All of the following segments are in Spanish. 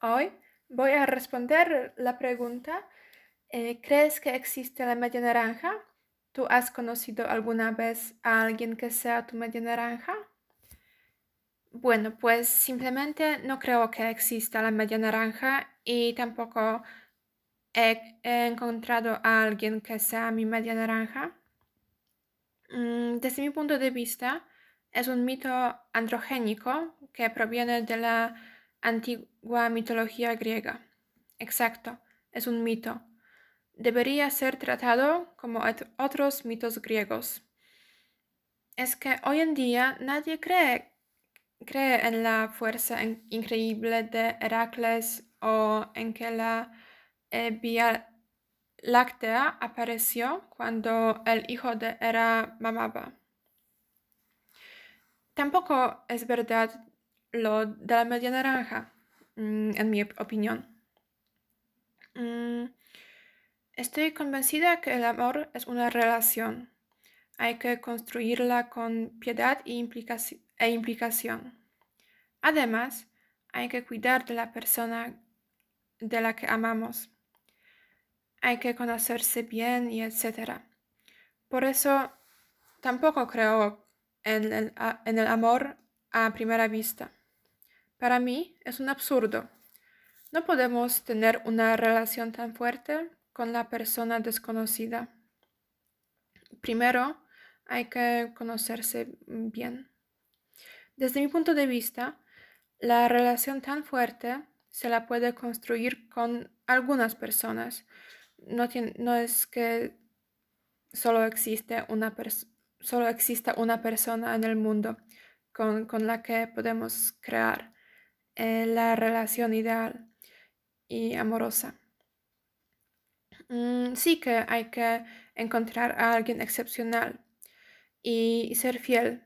Hoy voy a responder la pregunta, eh, ¿crees que existe la media naranja? ¿Tú has conocido alguna vez a alguien que sea tu media naranja? Bueno, pues simplemente no creo que exista la media naranja y tampoco he, he encontrado a alguien que sea mi media naranja. Mm, desde mi punto de vista, es un mito androgénico que proviene de la antigua mitología griega. Exacto, es un mito. Debería ser tratado como otros mitos griegos. Es que hoy en día nadie cree, cree en la fuerza increíble de Heracles o en que la eh, Vía Láctea apareció cuando el hijo de Hera mamaba. Tampoco es verdad lo de la media naranja, mm, en mi opinión. Mm, estoy convencida que el amor es una relación. Hay que construirla con piedad e, e implicación. Además, hay que cuidar de la persona de la que amamos. Hay que conocerse bien y etc. Por eso, tampoco creo en el, en el amor a primera vista. Para mí es un absurdo. No podemos tener una relación tan fuerte con la persona desconocida. Primero, hay que conocerse bien. Desde mi punto de vista, la relación tan fuerte se la puede construir con algunas personas. No, es que solo existe una solo exista una persona en el mundo con, con la que podemos crear eh, la relación ideal y amorosa. Mm, sí que hay que encontrar a alguien excepcional y ser fiel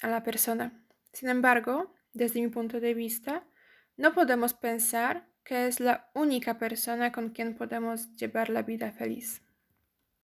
a la persona. Sin embargo, desde mi punto de vista, no podemos pensar que es la única persona con quien podemos llevar la vida feliz.